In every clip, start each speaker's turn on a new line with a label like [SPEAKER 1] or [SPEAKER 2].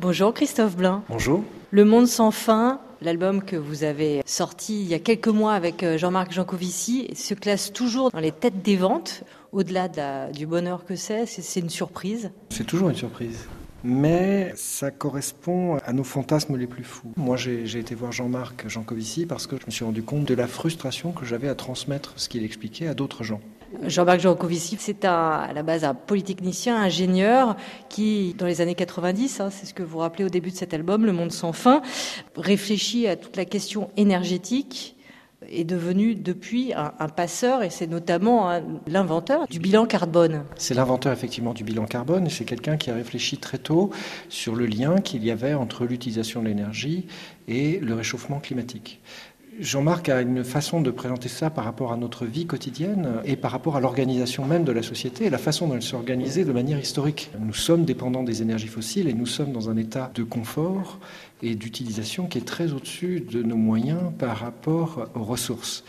[SPEAKER 1] Bonjour Christophe Blain.
[SPEAKER 2] Bonjour.
[SPEAKER 1] Le Monde sans fin, l'album que vous avez sorti il y a quelques mois avec euh, Jean-Marc Jancovici, se classe toujours dans les têtes des ventes. Au-delà du bonheur que c'est, c'est une surprise.
[SPEAKER 2] C'est toujours une surprise mais ça correspond à nos fantasmes les plus fous. Moi, j'ai été voir Jean-Marc Jancovici parce que je me suis rendu compte de la frustration que j'avais à transmettre ce qu'il expliquait à d'autres gens.
[SPEAKER 1] Jean-Marc Jancovici, c'est à la base un polytechnicien, ingénieur, qui, dans les années 90, hein, c'est ce que vous rappelez au début de cet album, Le Monde sans fin, réfléchit à toute la question énergétique est devenu depuis un, passeur et c'est notamment l'inventeur du bilan carbone.
[SPEAKER 2] C'est l'inventeur effectivement du bilan carbone et c'est quelqu'un qui a réfléchi très tôt sur le lien qu'il y avait entre l'utilisation de l'énergie et le réchauffement climatique. Jean-Marc a une façon de présenter ça par rapport à notre vie quotidienne et par rapport à l'organisation même de la société et la façon dont elle s'est organisée de manière historique. Nous sommes dépendants des énergies fossiles et nous sommes dans un état de confort et d'utilisation qui est très au-dessus de nos moyens par rapport aux ressources.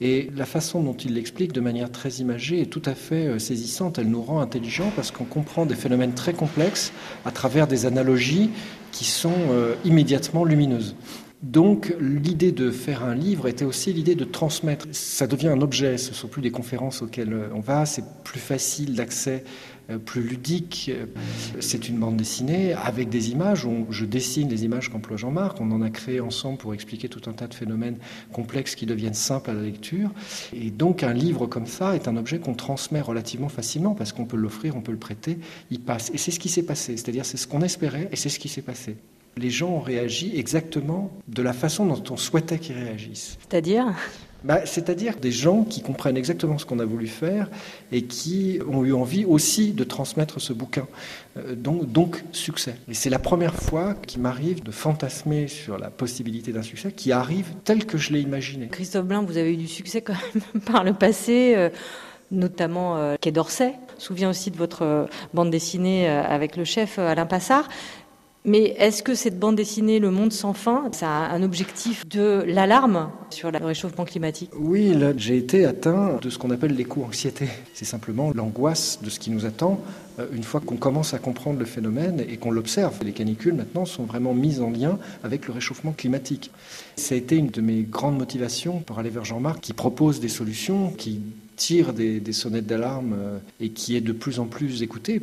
[SPEAKER 2] Et la façon dont il l'explique de manière très imagée est tout à fait euh, saisissante. Elle nous rend intelligents parce qu'on comprend des phénomènes très complexes à travers des analogies qui sont euh, immédiatement lumineuses. Donc l'idée de faire un livre était aussi l'idée de transmettre. Ça devient un objet, ce ne sont plus des conférences auxquelles euh, on va, c'est plus facile d'accès, euh, plus ludique. C'est une bande dessinée avec des images, je dessine les images qu'emploie Jean-Marc, on en a créé ensemble pour expliquer tout un tas de phénomènes complexes qui deviennent simples à la lecture. Et donc un livre comme ça est un objet qu'on transmet relativement facilement parce qu'on peut l'offrir, on peut le prêter, il passe. Et c'est ce qui s'est passé, c'est-à-dire c'est ce qu'on espérait et c'est ce qui s'est passé les gens ont réagi exactement de la façon dont on souhaitait qu'ils réagissent.
[SPEAKER 1] C'est-à-dire
[SPEAKER 2] bah, C'est-à-dire des gens qui comprennent exactement ce qu'on a voulu faire et qui ont eu envie aussi de transmettre ce bouquin. Euh, donc, donc, succès. Et c'est la première fois qu'il m'arrive de fantasmer sur la possibilité d'un succès qui arrive tel que je l'ai imaginé.
[SPEAKER 1] Christophe Blain, vous avez eu du succès quand même par le passé. Euh, notamment euh, Quai d'Orsay. Je me souviens aussi de votre bande dessinée avec le chef Alain Passard. Mais est-ce que cette bande dessinée, Le Monde sans fin, a un objectif de l'alarme sur le réchauffement climatique?
[SPEAKER 2] Oui, là, j'ai été atteint de ce qu'on appelle l'éco-anxiété. C'est simplement l'angoisse de ce qui nous attend euh, une fois qu'on commence à comprendre le phénomène et qu'on l'observe. Les canicules, maintenant, sont vraiment mises en lien avec le réchauffement climatique. Ça a été une de mes grandes motivations pour aller vers Jean-Marc, qui propose des solutions, qui tire des, des sonnettes d'alarme euh, et qui est de plus en plus écouté.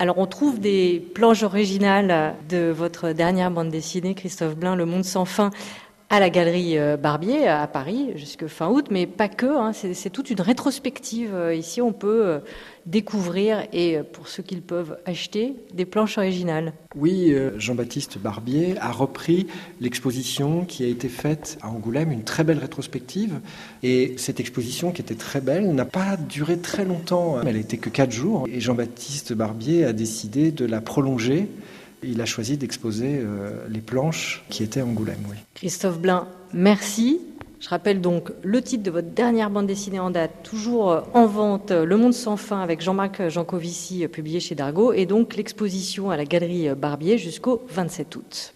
[SPEAKER 1] Alors on trouve des planches originales de votre dernière bande dessinée, Christophe Blain, Le Monde sans fin, à la galerie euh, Barbier à Paris jusque fin août, mais pas que. Hein, c'est toute une rétrospective. Euh, ici, on peut euh, découvrir et pour ceux qui le peuvent acheter des planches originales.
[SPEAKER 2] Oui, Jean-Baptiste Barbier a repris l'exposition qui a été faite à Angoulême, une très belle rétrospective. Et cette exposition qui était très belle n'a pas duré très longtemps. Elle n'était que quatre jours. Et Jean-Baptiste Barbier a décidé de la prolonger il a choisi d'exposer euh, les planches qui étaient à Angoulême.
[SPEAKER 1] Christophe Blain, merci. Je rappelle donc le titre de votre dernière bande dessinée en date, toujours euh, en vente, Le Monde sans fin avec Jean-Marc Jancovici, euh, publié chez Dargaud, et donc l'exposition à la Galerie Barbier jusqu'au 27 août.